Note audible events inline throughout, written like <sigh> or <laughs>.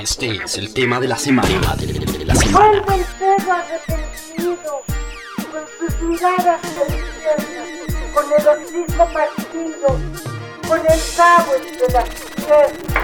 Este es el tema de la semana. De la semana. Vuelve el perro arrepentido, con sus miradas infierno, con el hocico partido, con el cabo entre las piernas.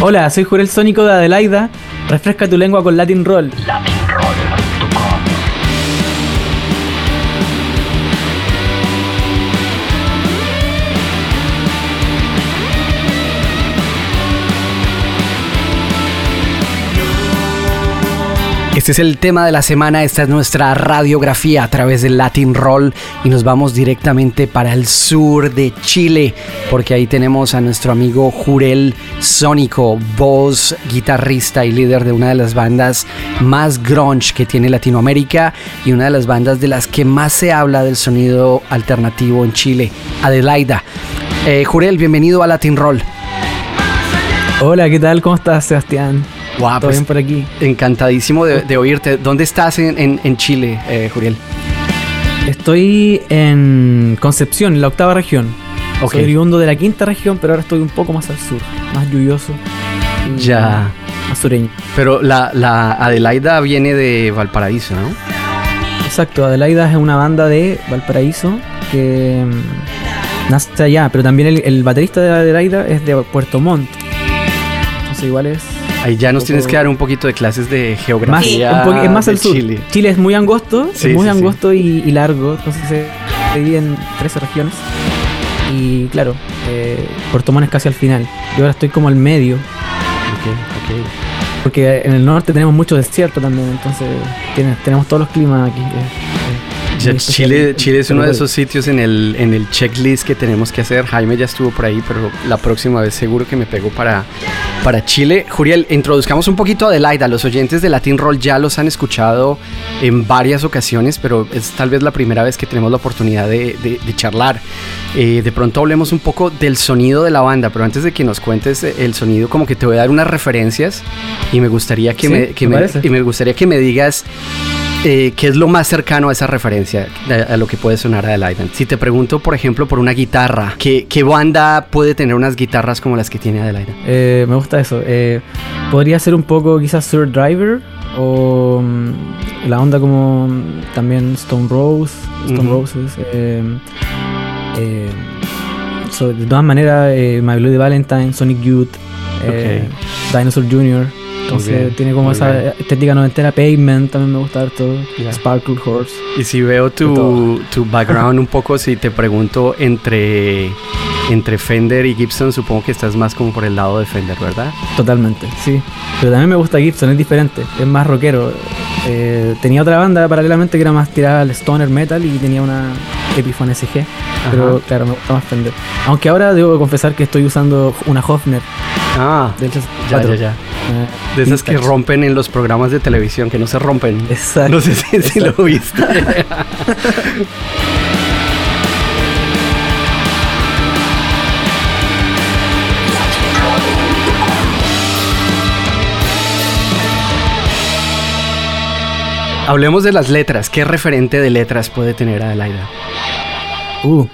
Hola, soy Jurel Sónico de Adelaida. Refresca tu lengua con Latin Roll. Este es el tema de la semana, esta es nuestra radiografía a través del Latin Roll y nos vamos directamente para el sur de Chile porque ahí tenemos a nuestro amigo Jurel Sónico, voz, guitarrista y líder de una de las bandas más grunge que tiene Latinoamérica y una de las bandas de las que más se habla del sonido alternativo en Chile, Adelaida. Eh, Jurel, bienvenido a Latin Roll. Hola, ¿qué tal? ¿Cómo estás, Sebastián? ¿Todo pues, bien por aquí? Encantadísimo de, de oírte. ¿Dónde estás en, en- en Chile, eh, Juriel? Estoy en Concepción, en la octava región. Ok. Soy oriundo de la quinta región, pero ahora estoy un poco más al sur, más lluvioso. Ya. Más sureño. Pero la, la Adelaida viene de Valparaíso, ¿no? Exacto, Adelaida es una banda de Valparaíso que mm, nace allá, pero también el, el baterista de Adelaida es de Puerto Montt. Entonces igual es Ahí ya nos tienes que dar un poquito de clases de más, geografía. un poqu- es más al sur. Chile. Chile. es muy angosto, Sí, es muy sí, sí. angosto y, y largo, entonces se divide en 13 regiones. Y claro, eh, Puerto Montt es casi al final. Yo ahora estoy como al medio, Ok, ok. porque en el norte tenemos mucho desierto también, entonces tiene- tenemos todos los climas aquí. eh, Ya Chile, Chile es uno de esos sitios en el, en el checklist que tenemos que hacer. Jaime ya estuvo por ahí, pero la próxima vez seguro que me pego para, para Chile. Juriel, introduzcamos un poquito a Adelaida. Los oyentes de Latin Roll ya los han escuchado en varias ocasiones, pero es tal vez la primera vez que tenemos la oportunidad de, de- de charlar. Eh, de pronto hablemos un poco del sonido de la banda, pero antes de que nos cuentes el sonido, como que te voy a dar unas referencias y me gustaría que, Sí, me, que me y me gustaría que me digas eh, ¿qué es lo más cercano a esa referencia, a, a lo que puede sonar Adelaide? Si te pregunto, por ejemplo, por una guitarra, ¿qué, qué banda puede tener unas guitarras como las que tiene Adelaide? Eh, me gusta eso. Eh, podría ser un poco quizás Sir Driver o mm, la onda como mm, también Stone Rose, Stone. Roses. so, de todas maneras, My Bloody Valentine, Sonic Youth, Dinosaur Jr. Entonces bien, tiene como esa bien. estética noventera. Pavement también me gusta harto. Ya. Sparkle Horse. Y si veo tu, tu background un poco, si te pregunto entre, entre Fender y Gibson, supongo que estás más como por el lado de Fender, ¿verdad? Totalmente, sí. Pero también me gusta Gibson, es diferente, es más rockero. Eh, tenía otra banda paralelamente que era más tirada al stoner metal y tenía una Epiphone SG. Pero claro, me gusta más Fender. Aunque ahora debo confesar que estoy usando una Hofner Ah, del ya, 64. ya, ya. Eh, De esas que rompen en los programas de televisión, que no se rompen. Exacto. No sé si, si lo viste. <laughs> Hablemos de las letras. ¿Qué referente de letras puede tener Adelaida? Uh,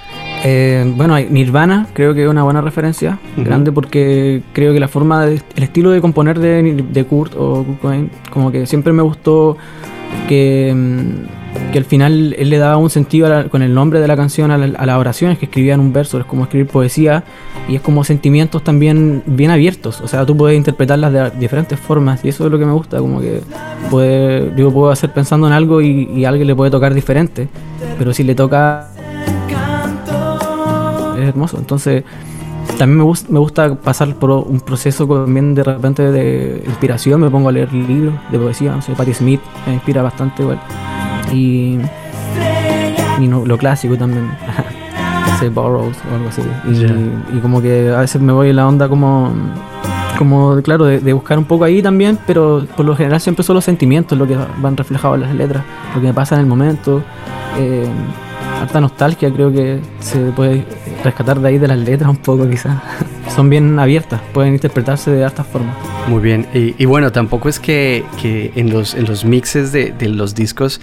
eh, bueno, Nirvana creo que es una buena referencia, grande porque creo que la forma, de- el estilo de componer de, de Kurt o Kurt Cobain, como que siempre me gustó que, mm, que al final él le daba un sentido la- con el nombre de la canción a, la- a las oraciones que escribían un verso, es como escribir poesía y es como sentimientos también bien abiertos, o sea, tú puedes interpretarlas de diferentes formas y eso es lo que me gusta, como que puede, yo puedo hacer pensando en algo y, y a alguien le puede tocar diferente, pero si le toca es hermoso. Entonces, también me, gus- me gusta pasar por un proceso también de repente de inspiración. Me pongo a leer libros de poesía. No sé, Patti Smith me inspira bastante igual. Y, y no- lo clásico también. <laughs> sé, Burroughs o algo así. Y, Ya. y como que a veces me voy en la onda como como claro de, de buscar un poco ahí también pero por lo general siempre son los sentimientos lo que van reflejados en las letras lo que me pasa en el momento eh, harta nostalgia, creo que se puede rescatar de ahí de las letras un poco quizás. Son bien abiertas, pueden interpretarse de hartas formas. Muy bien, y, y bueno, tampoco es que, que en, los, en los mixes de, de los discos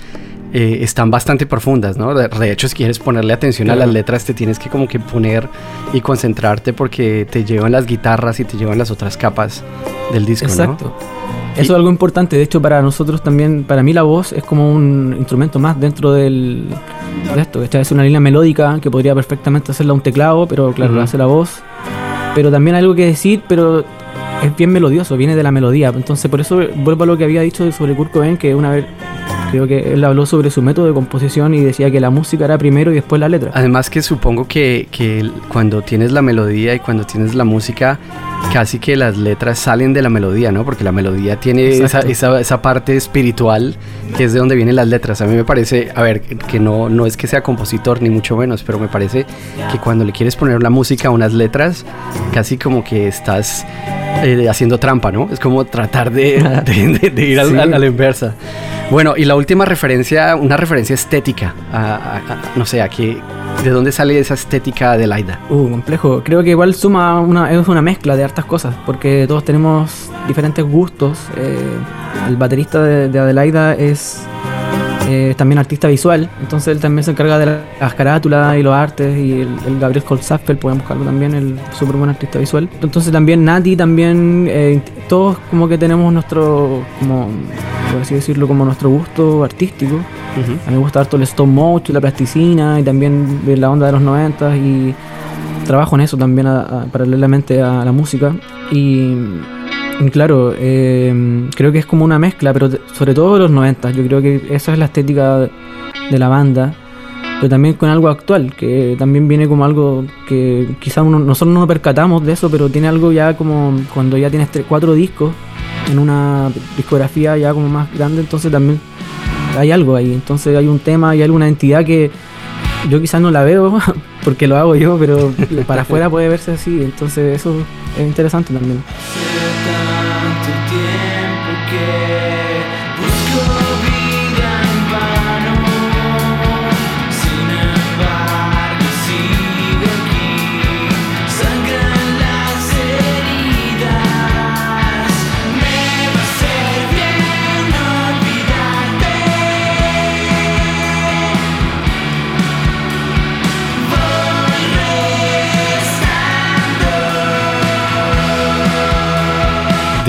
eh, están bastante profundas, ¿no? De, hecho, si quieres ponerle atención a las letras, te tienes que como que poner y concentrarte porque te llevan las guitarras y te llevan las otras capas del disco, Exacto. ¿no? Eso es algo importante. De hecho, para nosotros también, para mí la voz es como un instrumento más dentro del, de esto. Esta es una línea melódica que podría perfectamente hacerla un teclado, pero claro, Ujú. lo hace la voz. Pero también hay algo que decir, pero es bien melodioso, viene de la melodía. Entonces, por eso vuelvo a lo que había dicho sobre Kurt Cobain, que una vez creo que él habló sobre su método de composición y decía que la música era primero y después la letra. Además que supongo que, que cuando tienes la melodía y cuando tienes la música, casi que las letras salen de la melodía, ¿no? Porque la melodía tiene esa, esa, esa parte espiritual que es de donde vienen las letras. A mí me parece, a ver, que no, no es que sea compositor ni mucho menos, pero me parece que cuando le quieres poner la música a unas letras, casi como que estás eh, haciendo trampa, ¿no? Es como tratar de, <laughs> de- de- de ir al- Sí. al- a la inversa. Bueno, y la última referencia, una referencia estética, no sé, a qué, ¿de dónde sale esa estética de Laida? Uh, complejo. Creo que igual suma una, es una mezcla de hartas cosas, porque todos tenemos diferentes gustos. Eh, el baterista de, de Adelaida es eh, también artista visual, entonces él también se encarga de la- las carátulas y los artes, y el, el Gabriel Colzaffel, podemos buscarlo también, el súper buen artista visual. Entonces también Nati, también, eh, todos como que tenemos nuestro, como, por así decirlo, como nuestro gusto artístico. A mí me gusta harto el stop motion, la plasticina y también la onda de los 90 y trabajo en eso también a- a- paralelamente a la música. Y claro, eh, creo que es como una mezcla, pero sobre todo de los 90. Yo creo que esa es la estética de la banda. Pero también con algo actual, que también viene como algo que quizás nosotros no nos percatamos de eso, pero tiene algo ya como cuando ya tienes cuatro discos en una discografía ya como más grande, entonces también hay algo ahí, entonces hay un tema, hay alguna entidad que yo quizás no la veo <laughs> porque lo hago yo, pero para afuera puede verse así, entonces eso es interesante también. Tanto tiempo que busco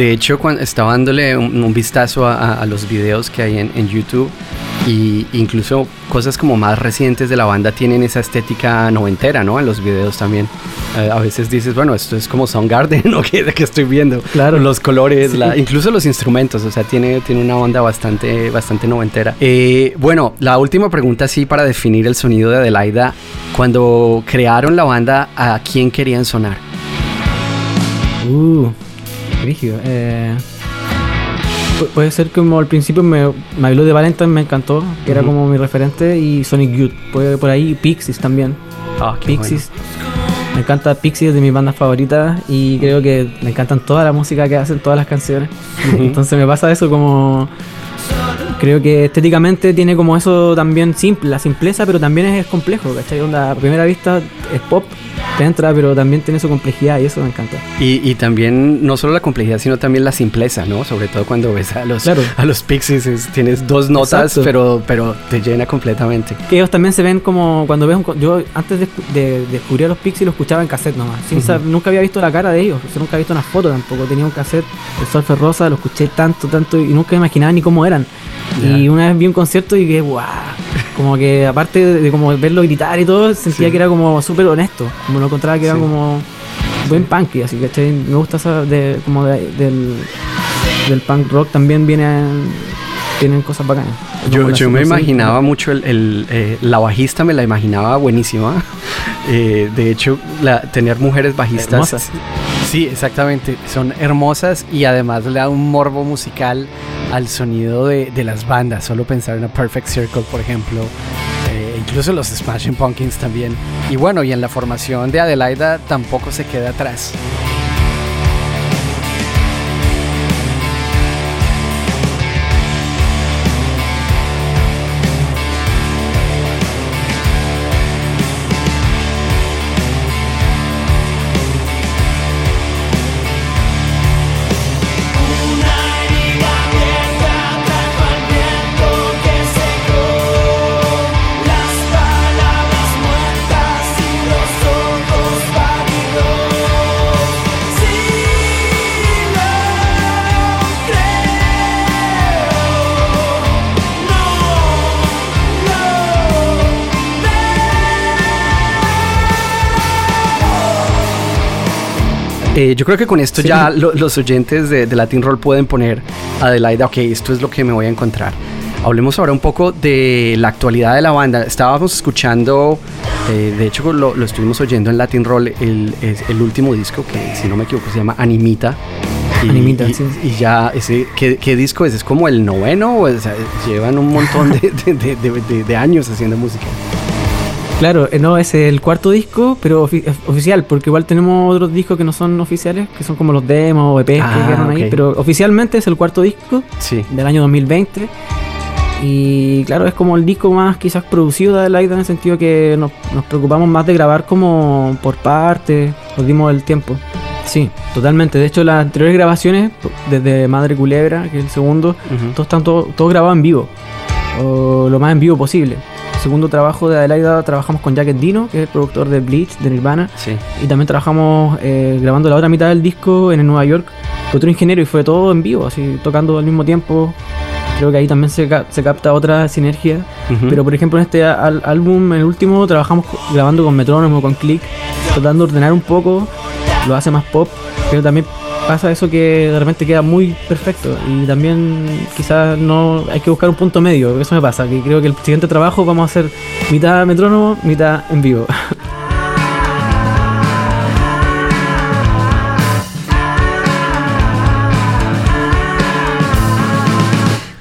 De hecho, cuando estaba dándole un, un vistazo a, a- los videos que hay en, en YouTube y incluso cosas como más recientes de la banda tienen esa estética noventera, ¿no? En los videos también. Eh, a veces dices, bueno, esto es como Soundgarden, <laughs> ¿no? Que, que estoy viendo. Claro. Los colores, Sí. la- incluso los instrumentos, o sea, tiene, tiene una onda bastante, bastante noventera. Eh, bueno, la última pregunta sí para definir el sonido de Adelaida. Cuando crearon la banda, ¿a quién querían sonar? Uh, rígido. Eh, pu- puede ser como al principio me, me habló de Valentine, me encantó, que era como mi referente, y Sonic Youth, puede por ahí, Pixies también. Qué Pixies. Me encanta Pixies es de mis bandas favoritas y creo que me encantan toda la música que hacen, todas las canciones. Entonces me pasa eso como... Creo que estéticamente tiene como eso también simple, la simpleza, pero también es, complejo, ¿cachai? Onda, a primera vista es pop, entra, pero también tiene su complejidad y eso me encanta. Y, y también no solo la complejidad, sino también la simpleza, ¿no? Sobre todo cuando ves a los, Claro. a los Pixies, es- tienes dos notas, Exacto. pero, pero te llena completamente. Que ellos también se ven como cuando ves un... Yo antes de, escu- de- de descubrir a los Pixies lo escuchaba en cassette nomás. sin sab- nunca había visto la cara de ellos. nunca había visto una foto tampoco. Tenía un cassette, el Surfer Rosa, lo escuché tanto, tanto y nunca imaginaba ni cómo eran. Y una vez vi un concierto y que guau. Como que aparte de, de como verlo gritar y todo, sentía Sí. que era como súper honesto. Como lo encontraba que era Sí. como buen punk, así que me gusta esa de, como de- del, del punk rock también vienen, vienen cosas bacanas. Yo, yo me imaginaba mucho el, el, eh, la bajista, me la imaginaba buenísima. <laughs> Eh, de hecho, la, tener mujeres bajistas. Hermosas. Sí, exactamente. Son hermosas y además le da un morbo musical al sonido de, de las bandas. Solo pensar en a Perfect Circle, por ejemplo. Incluso los Smashing Pumpkins también. Y bueno, y en la formación de Adelaida tampoco se queda atrás. Eh, yo creo que con esto ya lo- los oyentes de, de Latin Roll pueden poner Adelaida, ok, esto es lo que me voy a encontrar. Hablemos ahora un poco de la actualidad de la banda. Estábamos escuchando, eh, de hecho lo, lo estuvimos oyendo en Latin Roll, el, el último disco que, si no me equivoco, se llama Animita. Y, Animita, y- sí. y ya, ese, ¿qué, qué disco es? ¿Es como el noveno? O sea, llevan un montón de- de- de años haciendo música. Claro, eh, no, es el cuarto disco, pero ofi- es oficial, porque igual tenemos otros discos que no son oficiales, que son como los demos o EPs Ah, que quedaron ahí, ok. pero oficialmente es el cuarto disco Sí. del año 2020. Y claro, es como el disco más quizás producido de Adelaida en el sentido que nos, nos preocupamos más de grabar como por partes, nos dimos el tiempo. Sí, totalmente. De hecho, las anteriores grabaciones, desde Madre Culebra, que es el segundo, todos están todo, todo grabado en vivo, o lo más en vivo posible. Segundo trabajo de Adelaida trabajamos con Jacket Dino, que es el productor de Bleach, de Nirvana, Sí. y también trabajamos eh, grabando la otra mitad del disco en el Nueva York con otro ingeniero y fue todo en vivo, así tocando al mismo tiempo. Creo que ahí también se, ca- se capta otra sinergia. Ujú. Pero por ejemplo en este álbum, el último, trabajamos grabando con metrónomo, con click, tratando de ordenar un poco, lo hace más pop, pero también pasa eso que de repente queda muy perfecto y también quizás no hay que buscar un punto medio, eso me pasa, que creo que el siguiente trabajo vamos a hacer mitad metrónomo, mitad en vivo. <laughs>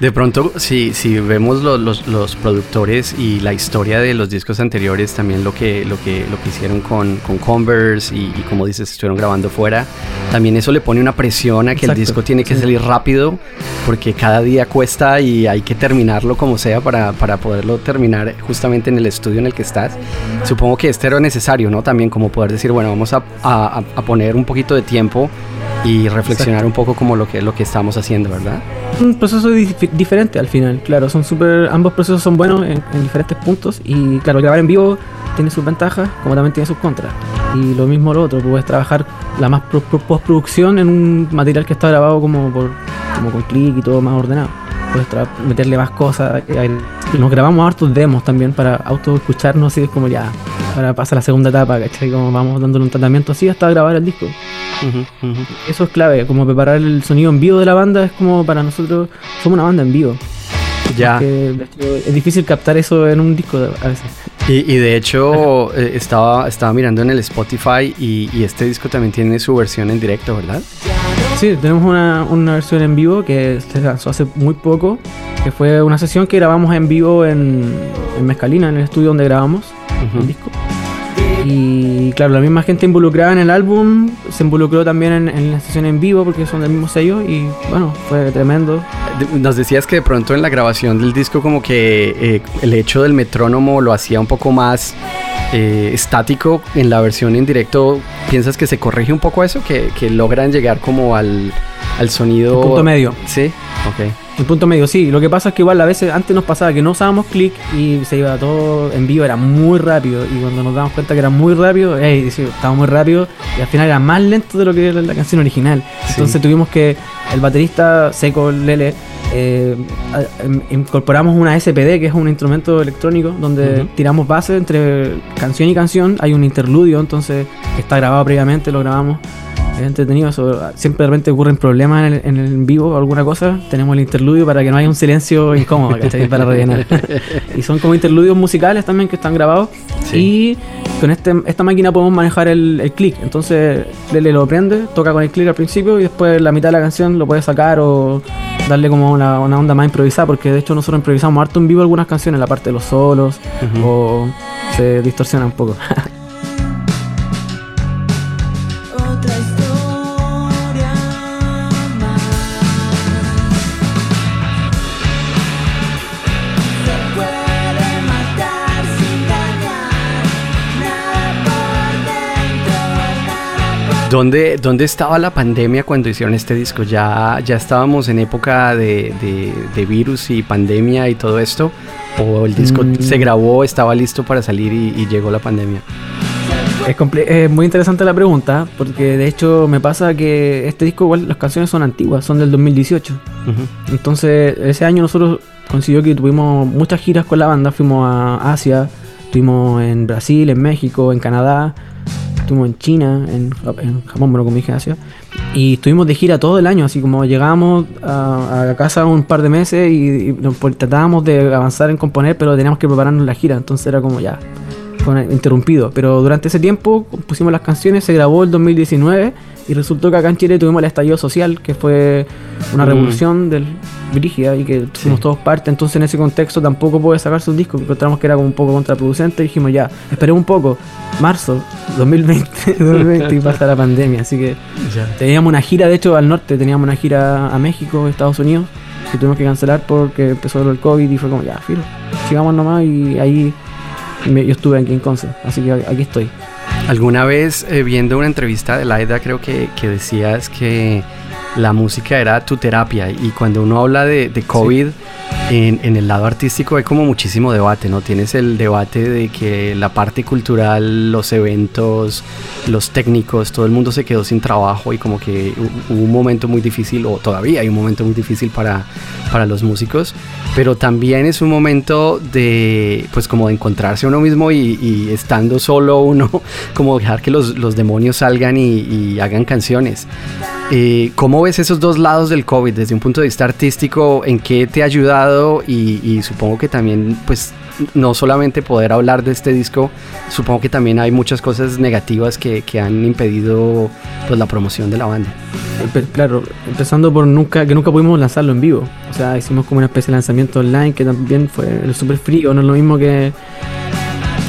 De pronto, si, si vemos lo- los, los productores y la historia de los discos anteriores, también lo que, lo que, lo que hicieron con, con Converse y, y como dices, estuvieron grabando fuera, también eso le pone una presión a que el disco tiene que sí. salir rápido, porque cada día cuesta y hay que terminarlo como sea para, para poderlo terminar justamente en el estudio en el que estás. Supongo que este era necesario, ¿no? También como poder decir, bueno, vamos a, a- a poner un poquito de tiempo y reflexionar un poco como lo que, lo que estamos haciendo, ¿verdad? un proceso dif- diferente al final, claro, son súper, ambos procesos son buenos en, en diferentes puntos y claro, grabar en vivo tiene sus ventajas como también tiene sus contras. Y lo mismo lo otro, puedes trabajar la más pro- pro- postproducción en un material que está grabado como por como con clic y todo más ordenado. Puedes meterle más cosas. eh, Nos grabamos hartos demos también para auto escucharnos y es como ya, ahora pasa la segunda etapa, ¿cachai? Como vamos dándole un tratamiento así hasta grabar el disco. Eso es clave, como preparar el sonido en vivo de la banda es como para nosotros, somos una banda en vivo. Ya. Es difícil captar eso en un disco a veces. Y, y de hecho <laughs> eh, estaba, estaba mirando en el Spotify y, y este disco también tiene su versión en directo, ¿verdad? Sí, tenemos una, una versión en vivo que se lanzó hace muy poco, que fue una sesión que grabamos en vivo en, en Mezcalina, en el estudio donde grabamos el disco. Y claro, la misma gente involucrada en el álbum se involucró también en, en la sesión en vivo porque son del mismo sello y bueno, fue tremendo. Nos decías que de pronto en la grabación del disco como que eh, el hecho del metrónomo lo hacía un poco más eh, estático en la versión en directo. ¿Piensas que se corrige un poco eso? ¿Que, que logran llegar como al, al sonido... El punto medio. Sí, ok. El punto medio, sí. Lo que pasa es que igual a veces antes nos pasaba que no usábamos clic y se iba todo en vivo, era muy rápido. Y cuando nos damos cuenta que era muy rápido, ey, sí, estaba muy rápido y al final era más lento de lo que era la canción original. Entonces tuvimos que, el baterista Seco Lele, eh, em- incorporamos una SPD, que es un instrumento electrónico, donde tiramos bases entre canción y canción. Hay un interludio, entonces está grabado previamente, lo grabamos. Es entretenido eso. Siempre de repente ocurren problemas en el, en el vivo o alguna cosa. Tenemos el interludio para que no haya un silencio incómodo, ¿cachai? Para rellenar. <laughs> y son como interludios musicales también que están grabados. Sí. Y con este, esta máquina podemos manejar el, el click. Entonces, Lele lo prende, toca con el click al principio y después la mitad de la canción lo puede sacar o darle como una, una onda más improvisada. Porque de hecho nosotros improvisamos harto en vivo algunas canciones, la parte de los solos o se distorsiona un poco. <laughs> ¿Dónde, ¿Dónde estaba la pandemia cuando hicieron este disco? ¿Ya, ya estábamos en época de, de- de virus y pandemia y todo esto? ¿O el disco Mm. se grabó, estaba listo para salir y, y llegó la pandemia? Es, es muy interesante la pregunta, porque de hecho me pasa que este disco, igual las canciones son antiguas, son del 2018. Ujú. Entonces, ese año nosotros consiguió que tuvimos muchas giras con la banda, fuimos a Asia, estuvimos en Brasil, en México, en Canadá, estuvimos en China, en, en Japón, bueno, como dije, Asia. Y estuvimos de gira todo el año, así como llegábamos a, casa un par de meses y, tratábamos de avanzar en componer, pero teníamos que prepararnos la gira, entonces era como ya, interrumpido. Pero durante ese tiempo pusimos las canciones, se grabó el 2019 y resultó que acá en Chile tuvimos el estallido social, que fue una Mm. revolución del Brígida y que fuimos todos parte. Entonces en ese contexto tampoco puede sacarse un disco, encontramos que era como un poco contraproducente y dijimos ya, esperemos un poco, marzo 2020, 2020 <laughs> y <laughs> pasa la pandemia. Así que teníamos una gira, de hecho, al norte, teníamos una gira a México, Estados Unidos, que tuvimos que cancelar porque empezó el COVID y fue como ya, filo, sigamos nomás y ahí me- yo estuve aquí en Conce, así que aquí estoy. Alguna vez eh, viendo una entrevista de Laida creo que, que decías que la música era tu terapia y cuando uno habla de, de COVID en, en el lado artístico hay como muchísimo debate, ¿no? Tienes el debate de que la parte cultural, los eventos, los técnicos, todo el mundo se quedó sin trabajo y como que hu- hubo un momento muy difícil o todavía hay un momento muy difícil para, para los músicos, pero también es un momento de pues como de encontrarse uno mismo y, y estando solo uno, <laughs> como dejar que los, los demonios salgan y, y hagan canciones. Eh, ¿Cómo ves esos dos lados del COVID desde un punto de vista artístico? ¿En qué te ha ayudado? Y, y supongo que también, pues, no solamente poder hablar de este disco, supongo que también hay muchas cosas negativas que, que han impedido pues, la promoción de la banda. Claro, empezando por nunca que nunca pudimos lanzarlo en vivo. O sea, hicimos como una especie de lanzamiento online que también fue súper frío, no es lo mismo que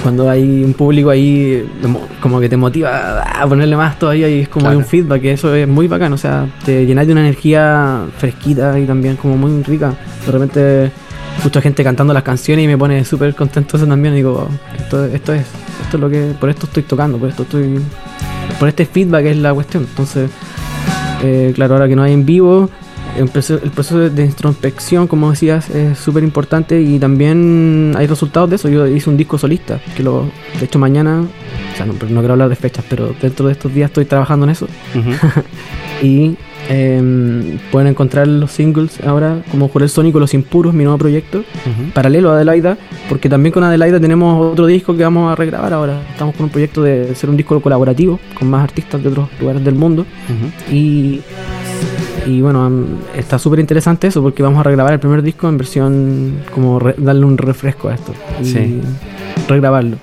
cuando hay un público ahí mo- como que te motiva a ponerle más todavía y es como hay un feedback, que eso es muy bacán, o sea, te llenas de una energía fresquita y también como muy rica. De repente escucho gente cantando las canciones y me pone súper contento eso también. Digo, esto, esto es, esto es lo que, por esto estoy tocando, por esto estoy, por este feedback es la cuestión. Entonces, eh, claro, ahora que no hay en vivo, el proceso, el proceso de, introspección, como decías, es súper importante y también hay resultados de eso. Yo hice un disco solista, que lo, de hecho mañana, o sea, no, no quiero hablar de fechas, pero dentro de estos días estoy trabajando en eso. <laughs> Y em, pueden encontrar los singles ahora como Jurel Sónico Los Impuros, mi nuevo proyecto, paralelo a Adelaida, porque también con Adelaida tenemos otro disco que vamos a regrabar ahora. Estamos con un proyecto de hacer un disco colaborativo con más artistas de otros lugares del mundo. Y, y bueno, está súper interesante eso porque vamos a regrabar el primer disco en versión como re- darle un refresco a esto. Y Sí. regrabarlo.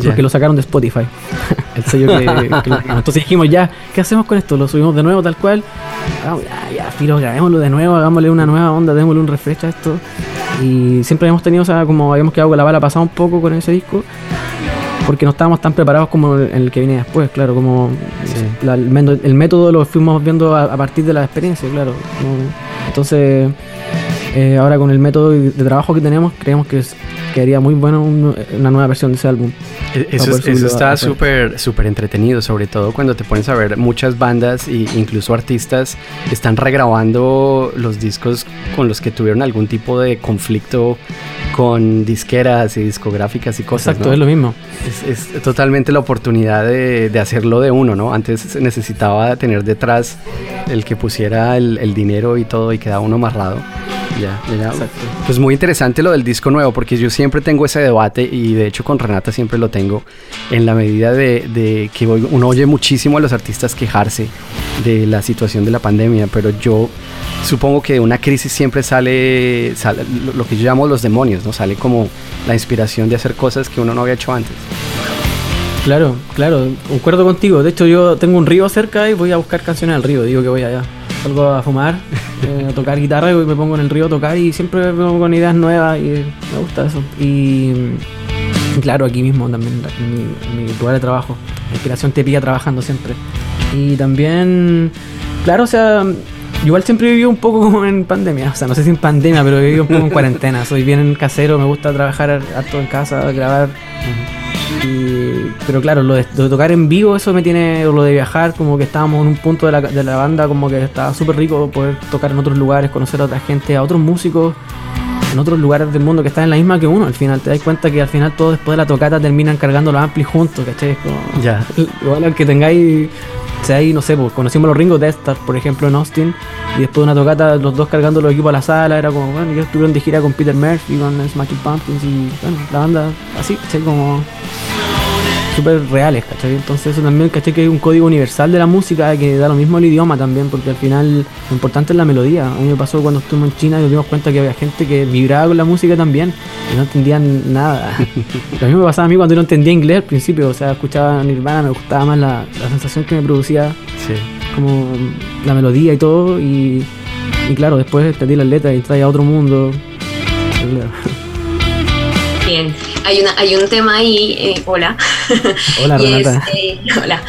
Ya. Porque lo sacaron de Spotify. <laughs> el sello que, que lo. <laughs> Entonces dijimos, ya, ¿qué hacemos con esto? Lo subimos de nuevo tal cual. Hagamos- ya, ya, filo, grabémoslo de nuevo, hagámosle una nueva onda, démosle un refresh a esto. Y siempre habíamos tenido, o sea, como habíamos quedado con la bala pasada un poco con ese disco. Porque no estábamos tan preparados como el, el que viene después, claro, como Sí. la- el, método, el método lo fuimos viendo a, a partir de la experiencia, claro. Entonces, eh, ahora con el método de trabajo que tenemos, creemos que es- quedaría muy bueno un- una nueva versión de ese álbum. E- Eso, es- eso está súper súper entretenido, sobre todo cuando te pones a ver muchas bandas e incluso artistas están regrabando los discos con los que tuvieron algún tipo de conflicto con disqueras y discográficas y cosas. Exacto, ¿no? es lo mismo. Es, es totalmente la oportunidad de, de hacerlo de uno, ¿no? Antes necesitaba tener detrás el que pusiera el, el dinero y todo y quedaba uno amarrado. Ya, ya. Exacto. Pues muy interesante lo del disco nuevo, porque yo siempre tengo ese debate y de hecho con Renata siempre lo tengo, en la medida de, de que uno oye muchísimo a los artistas quejarse de la situación de la pandemia, pero yo supongo que de una crisis siempre sale, sale lo que yo llamo los demonios, ¿no? Sale como la inspiración de hacer cosas que uno no había hecho antes. Claro, claro, concuerdo contigo. De hecho, yo tengo un río cerca y voy a buscar canciones al río. Digo que voy allá. Salgo a fumar, eh, a tocar guitarra y me pongo en el río a tocar y siempre me pongo con ideas nuevas y me gusta eso. Y claro, aquí mismo también, mi lugar de trabajo. La inspiración te pilla trabajando siempre. Y también, claro, o sea, igual siempre he vivido un poco como en pandemia. O sea, no sé si en pandemia, pero he vivido un poco en cuarentena. Soy bien casero, me gusta trabajar harto en casa, grabar y- pero claro, lo de, de tocar en vivo, eso me tiene, lo de viajar, como que estábamos en un punto de la, de la banda, como que estaba súper rico poder tocar en otros lugares, conocer a otra gente, a otros músicos en otros lugares del mundo que están en la misma que uno. Al final te das cuenta que al final todos después de la tocata terminan cargando los amplis juntos, ¿cachai? Como- Ya. <laughs> Igual al que tengáis, seáis, no sé, pues conocimos los Ringo Death Star, por ejemplo, en Austin, y después de una tocata, los dos cargando los equipos a la sala, era como, bueno, ellos estuvieron de gira con Peter Murphy, con Smashing Pumpkins, y bueno, la banda así, ¿cachai? Como súper reales, ¿cachai? Entonces eso también, ¿cachai? Que hay un código universal de la música que da lo mismo el idioma también, porque al final lo importante es la melodía. A mí me pasó cuando estuvimos en China y nos dimos cuenta que había gente que vibraba con la música también y no entendían nada. <laughs> lo mismo me pasaba a mí cuando no entendía inglés al principio, o sea, escuchaba Nirvana, me gustaba más la, la sensación que me producía Sí. como la melodía y todo y, y claro, después entendí las letras y entré a otro mundo. Bien, hay, una, hay un tema ahí, eh, hola. Hola, <laughs> Y es, Renata. eh, <laughs> hola.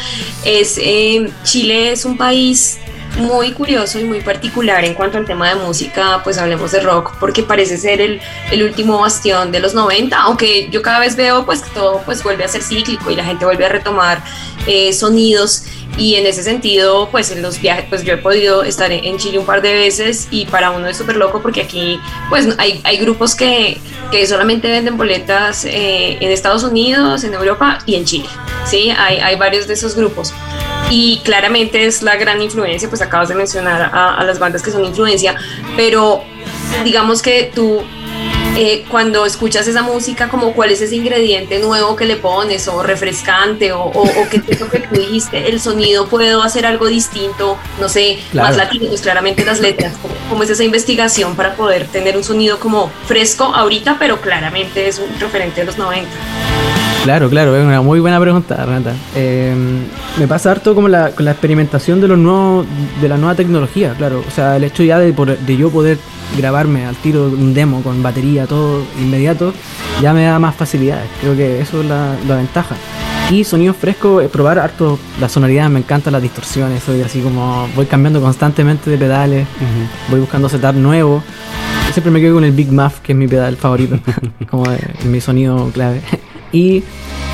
Es, eh, Chile es un país muy curioso y muy particular en cuanto al tema de música, pues hablemos de rock, porque parece ser el, el último bastión de los 90, aunque yo cada vez veo pues que todo pues vuelve a ser cíclico y la gente vuelve a retomar eh, sonidos y en ese sentido pues en los viajes pues yo he podido estar en Chile un par de veces y para uno es súper loco porque aquí pues hay, hay grupos que, que solamente venden boletas eh, en Estados Unidos, en Europa y en Chile, ¿sí? Hay, hay varios de esos grupos y claramente es la gran influencia, pues acabas de mencionar a, a las bandas que son influencia, pero digamos que tú eh, cuando escuchas esa música, como cuál es ese ingrediente nuevo que le pones o refrescante o, o, o qué es lo que tú dijiste, el sonido puedo hacer algo distinto, no sé, Claro. más latino, pues claramente las letras, ¿cómo, cómo es esa investigación para poder tener un sonido como fresco ahorita, pero claramente es un referente de los 90? Claro, claro, es una muy buena pregunta, Renata. Eh, me pasa harto como la, con la experimentación de los nuevos, de la nueva tecnología, claro. O sea, el hecho ya de, yo poder grabarme al tiro un demo con batería, todo inmediato, ya me da más facilidades. Creo que eso es la, la ventaja. Y sonidos frescos, eh, probar harto las sonoridades, me encantan las distorsiones, soy así como voy cambiando constantemente de pedales, voy buscando setup nuevo. Yo siempre me quedo con el Big Muff, que es mi pedal favorito, <laughs> como de- mi sonido clave. Y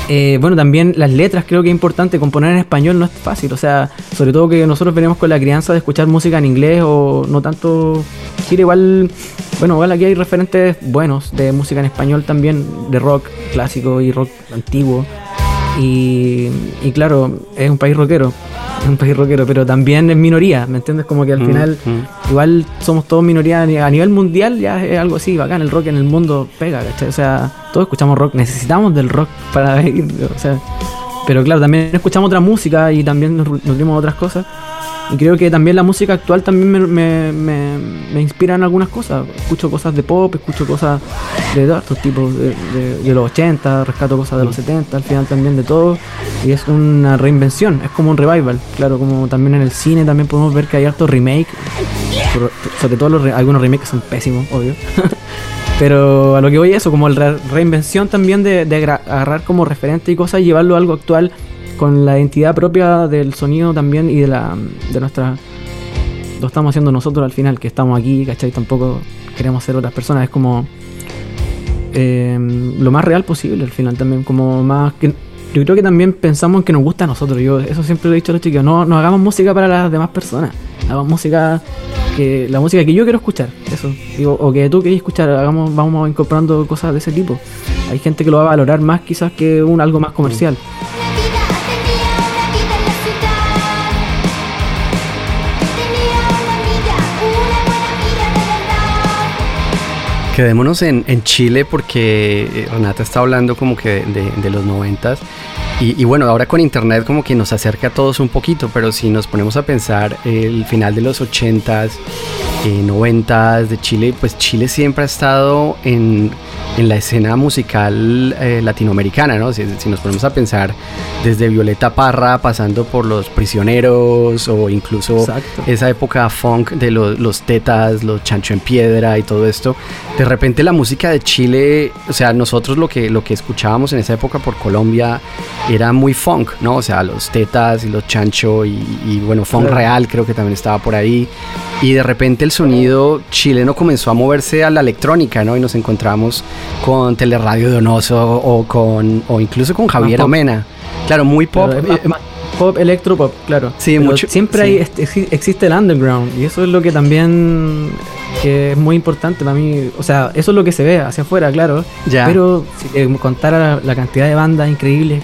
eh, bueno, también las letras creo que es importante. Componer en español no es fácil. O sea, sobre todo que nosotros venimos con la crianza de escuchar música en inglés o no tanto. Chile igual, bueno, igual aquí hay referentes buenos de música en español también, de rock clásico y rock antiguo. Y, claro, es un país rockero, un país rockero, pero también es minoría, ¿me entiendes? Como que al Mm, final mm. igual somos todos minoría a ni- a nivel mundial, ya es algo así, bacán, el rock en el mundo pega, ¿cachai? O sea, todos escuchamos rock, necesitamos del rock para <laughs> vivir, o sea, pero claro, también escuchamos otra música y también nos nutrimos de otras cosas. Y creo que también la música actual también me, me, me, me inspira en algunas cosas. Escucho cosas de pop, escucho cosas de estos tipos, de, de- de los 80, rescato cosas de los 70, al final también de todo. Y es una reinvención, es como un revival. Claro, como también en el cine también podemos ver que hay hartos remake, sobre todo los algunos remakes son pésimos, obvio. <laughs> Pero a lo que voy es eso, como la reinvención también de, de agarrar como referente y cosas y llevarlo a algo actual con la identidad propia del sonido también y de la de nuestra lo estamos haciendo nosotros al final que estamos aquí ¿cachai? tampoco queremos ser otras personas es como eh, lo más real posible al final también como más que yo creo que también pensamos en que nos gusta a nosotros. Yo eso siempre lo he dicho a los chicos no, no hagamos música para las demás personas. Hagamos música que la música que yo quiero escuchar eso. Digo o que tú querés escuchar hagamos vamos incorporando cosas de ese tipo. Hay gente que lo va a valorar más quizás que un algo más comercial Quedémonos en, en Chile porque eh, Renata está hablando como que de, de los noventas. Y, y bueno, ahora con internet como que nos acerca a todos un poquito, pero si nos ponemos a pensar el final de los ochentas, eh, noventas de Chile, pues Chile siempre ha estado en, en la escena musical eh, latinoamericana, ¿no? Si, si nos ponemos a pensar desde Violeta Parra pasando por los prisioneros o incluso Exacto. esa época funk de los, los tetas, los chancho en piedra y todo esto. De repente la música de Chile, o sea, nosotros lo que, lo que escuchábamos en esa época por Colombia era muy funk, ¿no? O sea, los tetas y los chancho y, y, bueno, funk real creo que también estaba por ahí. Y de repente el sonido chileno comenzó a moverse a la electrónica, ¿no? Y nos encontramos con Teleradio Donoso o con o incluso con Javier pop. Amena. Claro, muy pop. Más- eh, más pop, electro pop, claro. Sí, Pero mucho- Siempre sí. hay, exi- existe el underground y eso es lo que también que es muy importante para mí. O sea, eso es lo que se ve hacia afuera, claro. Ya. Pero si te contara la, la cantidad de bandas increíbles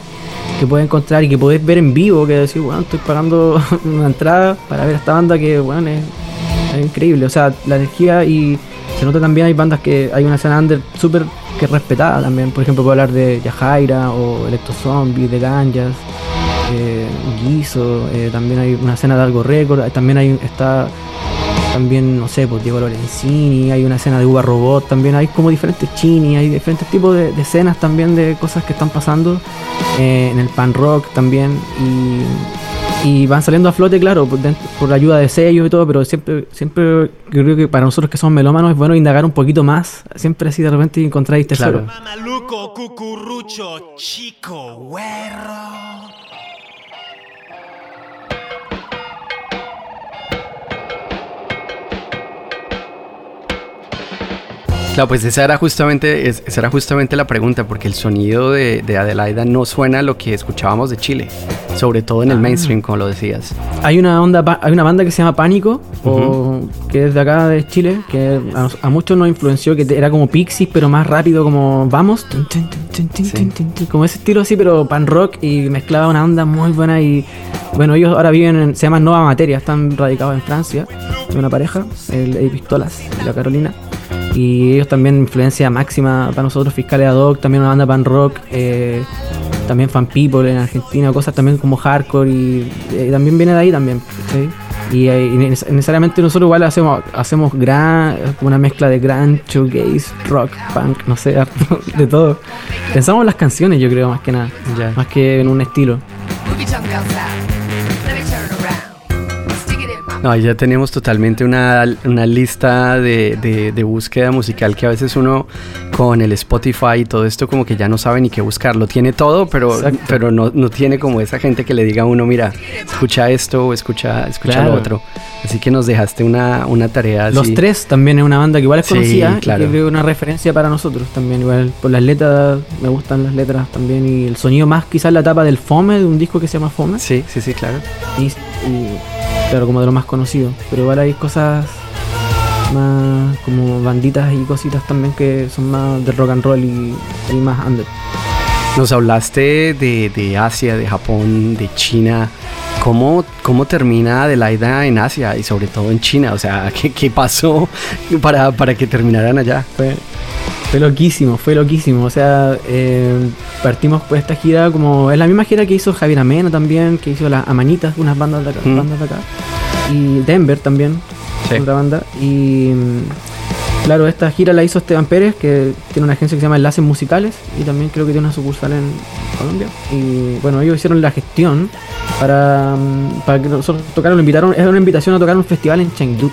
que puedes encontrar y que podés ver en vivo, que decir, bueno, estoy pagando <laughs> una entrada para ver esta banda que, bueno, es, increíble. O sea, la energía y se nota también hay bandas que hay una escena under súper que es respetada también. Por ejemplo, puedo hablar de Yajaira o Electro Zombie, de Ganjas, eh, Guiso, eh, también hay una escena de algo récord, eh, también hay está también, no sé, pues Diego Lorenzini, hay una escena de Uva Robot, también hay como diferentes chini, hay diferentes tipos de, de escenas también de cosas que están pasando eh, en el pan rock también y, y van saliendo a flote, claro, por, por la ayuda de sellos y todo, pero siempre, siempre creo que para nosotros que somos melómanos es bueno indagar un poquito más, siempre así de repente encontráis tesoro. Claro. Claro, pues esa era justamente, es- esa era justamente la pregunta, porque el sonido de, de Adelaida no suena a lo que escuchábamos de Chile, sobre todo en el mainstream, como lo decías. Hay una onda, hay una banda que se llama Pánico, o, que es de acá de Chile, que a, a muchos nos influenció, que era como Pixies, pero más rápido, como vamos, tun, tun, tun, tun, tun, Sí. como ese estilo así, pero pan rock y mezclaba una onda muy buena y bueno, ellos ahora viven, en, se llaman Nova Materia, están radicados en Francia, de una pareja, el Eddie Pistolas y la Carolina. Y ellos también influencia máxima para nosotros, Fiscales Ad hoc, también una banda pan rock, eh, también Fan People en Argentina, cosas también como hardcore y, eh, también viene de ahí también. ¿sí? Y, eh, y necesariamente nosotros igual hacemos hacemos gran, una mezcla de gran shoegaze, rock, punk, no sé, <laughs> de todo. Pensamos en las canciones yo creo más que nada, más que en un estilo. No, ahí ya tenemos totalmente una, una lista de, de- de búsqueda musical que a veces uno con el Spotify y todo esto como que ya no sabe ni qué buscar. Lo tiene todo, pero, Exacto. pero no, no tiene como esa gente que le diga a uno, mira, escucha esto o escucha, escucha Claro. lo otro. Así que nos dejaste una, una tarea así. Los Tres también es una banda que igual es Sí, conocida claro. y creo una referencia para nosotros también. Igual por las letras, me gustan las letras también y el sonido más quizás la tapa del Fome, de un disco que se llama Fome. Sí, sí, sí, claro. Y, y, claro, como de lo más conocido. Pero igual hay cosas más como banditas y cositas también que son más de rock and roll y, y más under. Nos hablaste de, de Asia, de Japón, de China. ¿Cómo, ¿Cómo termina Adelaida en Asia y sobre todo en China? O sea, <laughs> ¿qué, qué pasó para, para que terminaran allá? Fue, fue loquísimo, fue loquísimo. O sea, eh, partimos por esta gira como. Es la misma gira que hizo Javier Amena también, que hizo las Amanitas, unas bandas de acá. Mm. Bandas de acá. Y Denver también, Sí. otra banda. Y claro, esta gira la hizo Esteban Pérez, que tiene una agencia que se llama Enlaces Musicales y también creo que tiene una sucursal en Colombia. Y bueno, ellos hicieron la gestión para, mm, para que nosotros tocaran, lo invitaron, es una invitación a tocar un festival en Chengdu,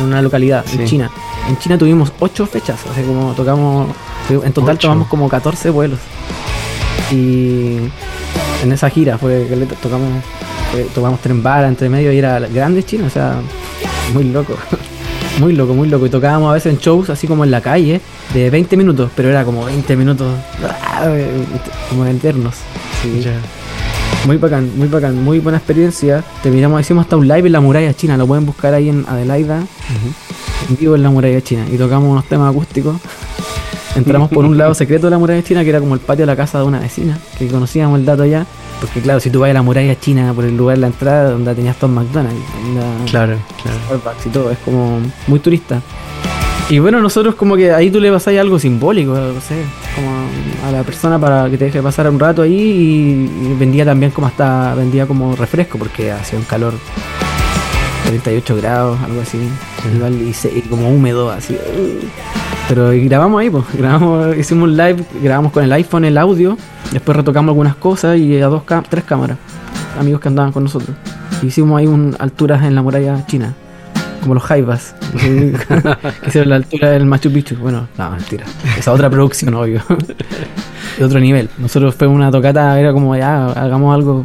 en una localidad, Sí. en China. En China tuvimos ocho fechas, o sea, como tocamos, en total Ocho. tomamos como 14 vuelos. Y en esa gira fue que tocamos, fue- tocamos tren bala entre medio y era grande China, o sea, muy loco. <laughs> Muy loco, muy loco. Y tocábamos a veces en shows así como en la calle de 20 minutos, pero era como 20 minutos ah, como eternos. Sí. Muy bacán, muy bacán, muy buena experiencia. Terminamos, hicimos hasta un live en la muralla china, lo pueden buscar ahí en Adelaida, en vivo en la muralla china. Y tocamos unos temas acústicos. Entramos por un lado <laughs> secreto de la muralla china, que era como el patio de la casa de una vecina, que conocíamos el dato ya. Porque claro, si tú vas a la muralla china por el lugar de la entrada, donde tenías Tom McDonald's, Claro, claro. Starbucks y todo, es como muy turista. Y bueno, nosotros como que ahí tú le pasáis algo simbólico, no sé, como a la persona para que te deje pasar un rato ahí y, y vendía también como hasta, vendía como refresco porque hacía un calor 38 grados, algo así, y, se- y como húmedo, así. uh. Pero y grabamos ahí, pues, grabamos, hicimos un live, grabamos con el iPhone el audio, después retocamos algunas cosas y a dos tres cámaras, amigos que andaban con nosotros. Hicimos ahí un alturas en la muralla china, como los jaivas, <laughs> que hicieron la altura del Machu Picchu. Bueno, no, mentira, esa otra producción, obvio, <laughs> de otro nivel. Nosotros fue una tocata, era como ya, hagamos algo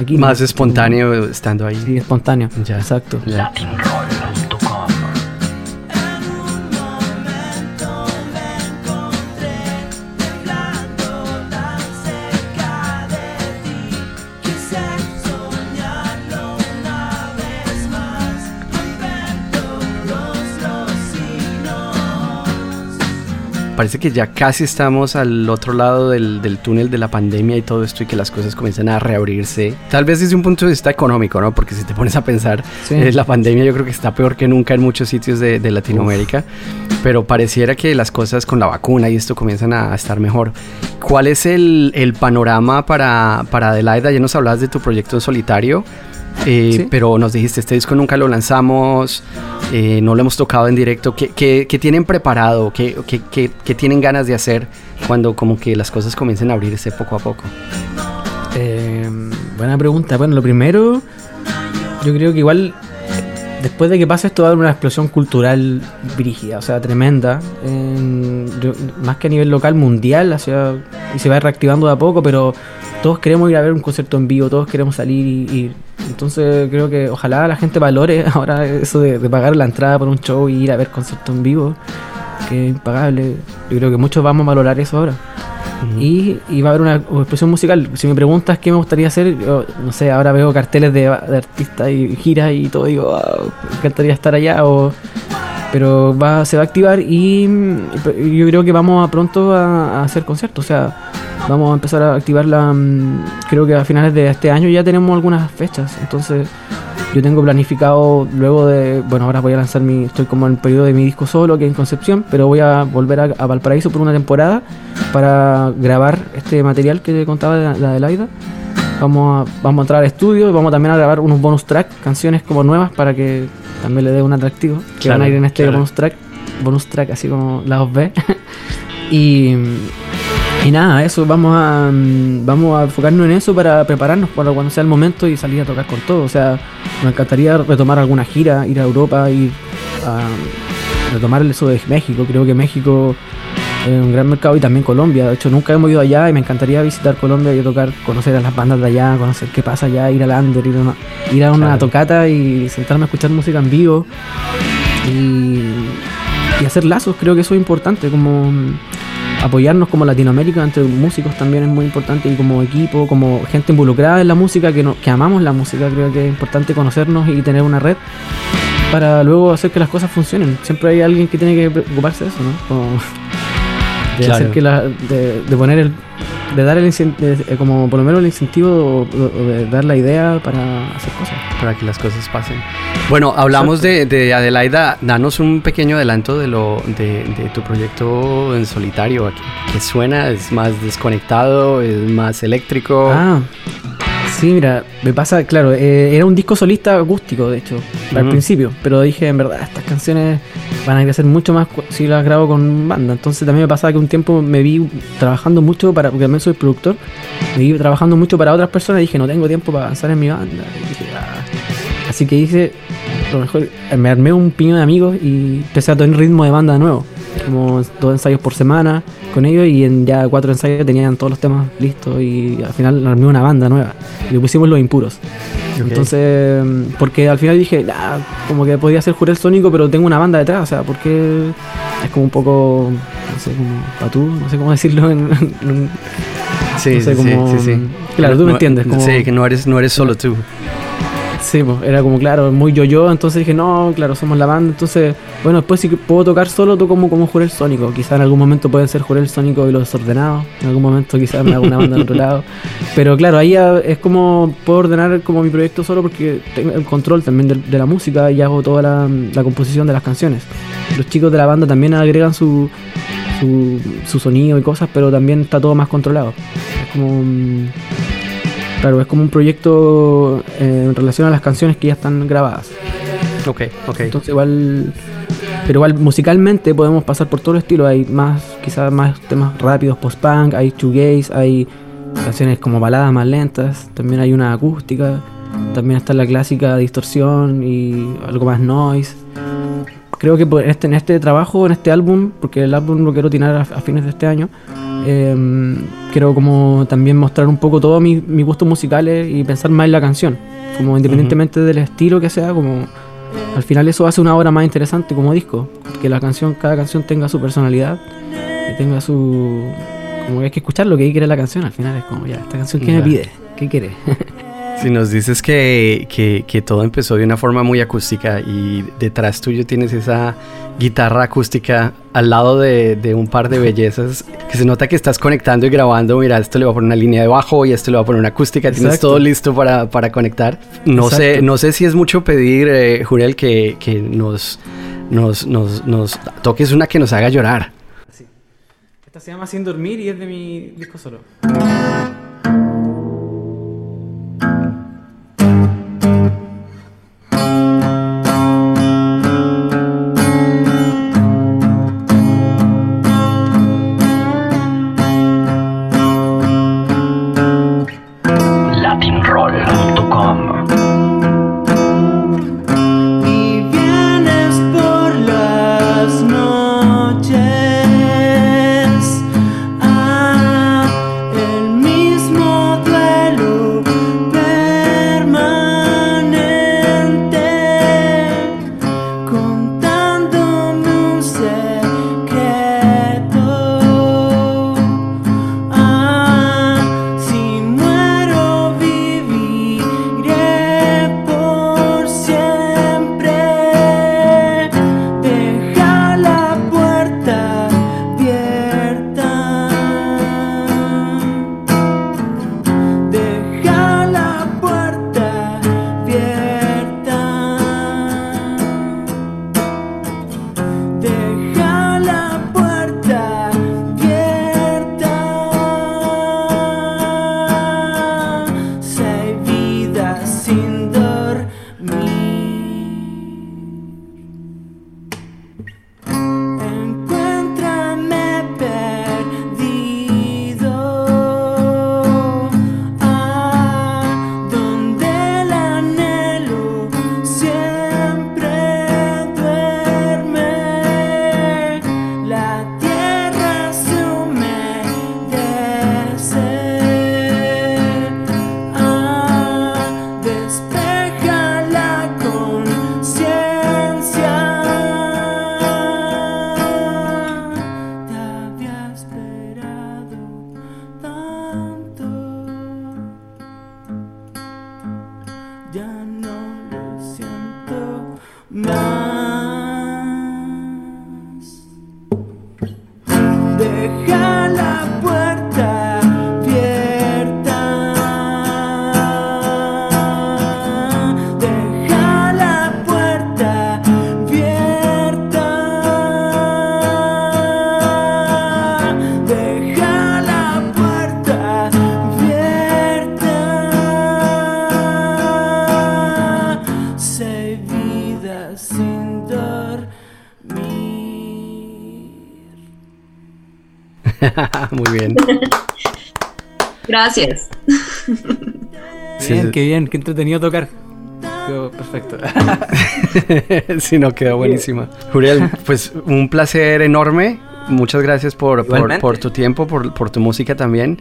aquí. Más espontáneo estando ahí. Sí, espontáneo, Ya. exacto. Ya. Parece que ya casi estamos al otro lado del, del túnel de la pandemia y todo esto y que las cosas comienzan a reabrirse. Tal vez desde un punto de vista económico, ¿no? Porque si te pones a pensar, Sí. eh, la pandemia yo creo que está peor que nunca en muchos sitios de, de Latinoamérica, pero pareciera que las cosas con la vacuna y esto comienzan a estar mejor. ¿Cuál es el, el panorama para, para Adelaida? Ya nos hablabas de tu proyecto en solitario. Eh, Sí. Pero nos dijiste, este disco nunca lo lanzamos, eh, no lo hemos tocado en directo. ¿Qué, qué- qué tienen preparado? ¿Qué, qué- qué- qué tienen ganas de hacer cuando como que las cosas comiencen a abrirse poco a poco? Eh, buena pregunta. Bueno, lo primero, yo creo que igual después de que pase esto va a haber una explosión cultural brígida, o sea, tremenda. más que a nivel local, mundial, y se va reactivando de a poco, pero todos queremos ir a ver un concierto en vivo, todos queremos salir y, y- entonces creo que ojalá la gente valore <laughs> ahora eso de, de pagar la entrada por un show y ir a ver concierto en vivo, que es impagable. Yo creo que muchos vamos a valorar eso ahora. Y, va a haber una expresión musical. Si me preguntas qué me gustaría hacer, yo, no sé, ahora veo carteles de, artistas y giras y todo, digo, "Wow, me encantaría estar allá. O, pero va, se va a activar y, yo creo que vamos a pronto a, hacer conciertos. O sea, vamos a empezar a activar la. mm, Creo que a finales de este año ya tenemos algunas fechas. Entonces, yo tengo planificado luego de. Bueno, ahora voy a lanzar mi. Estoy como en el periodo de mi disco solo, que es en Concepción, pero voy a volver a, a Valparaíso por una temporada para grabar este material que te contaba de la Adelaida. Vamos a, vamos a entrar al estudio y vamos también a grabar unos bonus track, canciones como nuevas para que también le dé un atractivo. Que Claro, van a ir en este claro. bonus track, bonus track así como lados B. <laughs> y, y nada, eso, vamos a, mm, vamos a enfocarnos en eso para prepararnos para cuando sea el momento y salir a tocar con todo. O sea, me encantaría retomar alguna gira, ir a Europa, ir a retomar eso de México. Creo que México es un gran mercado y también Colombia. De hecho, nunca hemos ido allá y me encantaría visitar Colombia y tocar, conocer a las bandas de allá, conocer qué pasa allá, ir al under, ir a una, ir a una Claro. tocata y sentarme a escuchar música en vivo y, y hacer lazos. Creo que eso es importante, como mm, apoyarnos como Latinoamérica entre músicos también es muy importante y como equipo, como gente involucrada en la música, que, no, que amamos la música, creo que es importante conocernos y tener una red para luego hacer que las cosas funcionen. Siempre hay alguien que tiene que preocuparse de eso, ¿no? De Claro. hacer que la, de, de poner el de dar el de- eh, como por lo menos el incentivo o, de dar la idea para hacer cosas. para que las cosas pasen. Bueno, hablamos de, de Adelaida. Danos un pequeño adelanto de lo de, tu proyecto en solitario. ¿Qué, qué suena? ¿Es más desconectado? ¿Es más eléctrico? Ah, sí, mira, me pasa, claro, eh, era un disco solista acústico, de hecho, al principio, pero dije, en verdad, estas canciones van a crecer mucho más si las grabo con banda. Entonces también me pasaba que un tiempo me vi trabajando mucho para, porque también soy productor, me vi trabajando mucho para otras personas y dije, no tengo tiempo para avanzar en mi banda. Y dije, "Ah". Así que hice, lo mejor, me armé un piño de amigos y empecé a tener ritmo de banda de nuevo. Como dos ensayos por semana con ellos y en ya cuatro ensayos tenían todos los temas listos y al final armé una banda nueva. Y le pusimos los impuros. Entonces, porque al final dije, "Ah, como que podía ser Jurel Sónico, pero tengo una banda detrás, o sea, porque es como un poco, no sé, como patú, no sé cómo <laughs> decirlo en, en- sí, no sé, sí, como- sí, sí. claro, tú me entiendes, como- Sí, que no eres, no eres solo tú. <laughs> Sí, pues, era como, claro, muy yo-yo, entonces dije, no, claro, somos la banda, entonces, bueno, después si puedo tocar solo, toco como, como Jurel Sónico, quizás en algún momento pueden ser Jurel Sónico y los desordenados, en algún momento quizás me hago una banda en otro lado, pero claro, ahí es como, puedo ordenar como mi proyecto solo porque tengo el control también de, de la música y hago toda la, la composición de las canciones. Los chicos de la banda también agregan su, su, su sonido y cosas, pero también está todo más controlado. Es como... Claro, es como un proyecto eh, en relación a las canciones que ya están grabadas. Ok, ok. Entonces igual, pero igual musicalmente podemos pasar por todo el estilo. Hay más, quizás más temas rápidos, post-punk, hay shoegaze, hay canciones como baladas más lentas, también hay una acústica, también está la clásica distorsión y algo más noise. Creo que por este, en este trabajo, en este álbum, porque el álbum lo quiero tirar a, a fines de este año, eh, quiero como también mostrar un poco todos mis, mis gustos musicales y pensar más en la canción. Como independientemente del estilo que sea, como al final eso hace una obra más interesante como disco. Que la canción, cada canción tenga su personalidad y tenga su. Como que hay que escuchar lo que quiere la canción. Al final es como, ya, esta canción, ¿qué Ya. me pide? ¿Qué quiere? <laughs> Si nos dices que, que- que todo empezó de una forma muy acústica y detrás tuyo tienes esa guitarra acústica al lado de, de un par de bellezas, que se nota que estás conectando y grabando, mira, esto le va a poner una línea de bajo y esto le va a poner una acústica, tienes Exacto. todo listo para, para conectar. No sé, no sé si es mucho pedir, eh, Juriel, que, que nos, nos, nos, nos toques una que nos haga llorar. Esta se llama Sin Dormir y es de mi disco solo. Muy bien. <laughs> Gracias. Sí, Bien, sí. qué bien, qué entretenido tocar. Quedó perfecto. <laughs> sí, no, quedó buenísima. Juriel, pues un placer enorme. Muchas gracias por, por, tu tiempo, por, por tu música también.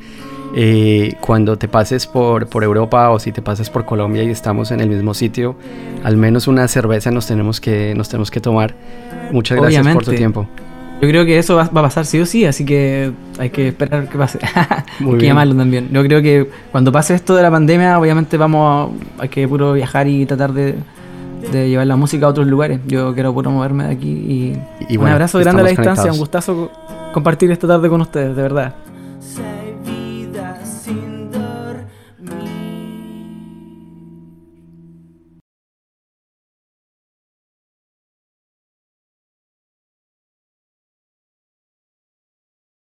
Eh, cuando te pases por, por Europa o si te pasas por Colombia y estamos en el mismo sitio, al menos una cerveza nos tenemos que, nos tenemos que tomar. Muchas gracias por tu tiempo. Yo creo que eso va, va a pasar sí o sí, así que hay que esperar que pase. <laughs> Muy hay que bien. llamarlo también. Yo creo que cuando pase esto de la pandemia, obviamente vamos a, hay que puro viajar y tratar de, de llevar la música a otros lugares. Yo quiero puro moverme de aquí y, Y un bueno, abrazo grande a la distancia, conectados. un gustazo co- compartir esta tarde con ustedes, de verdad.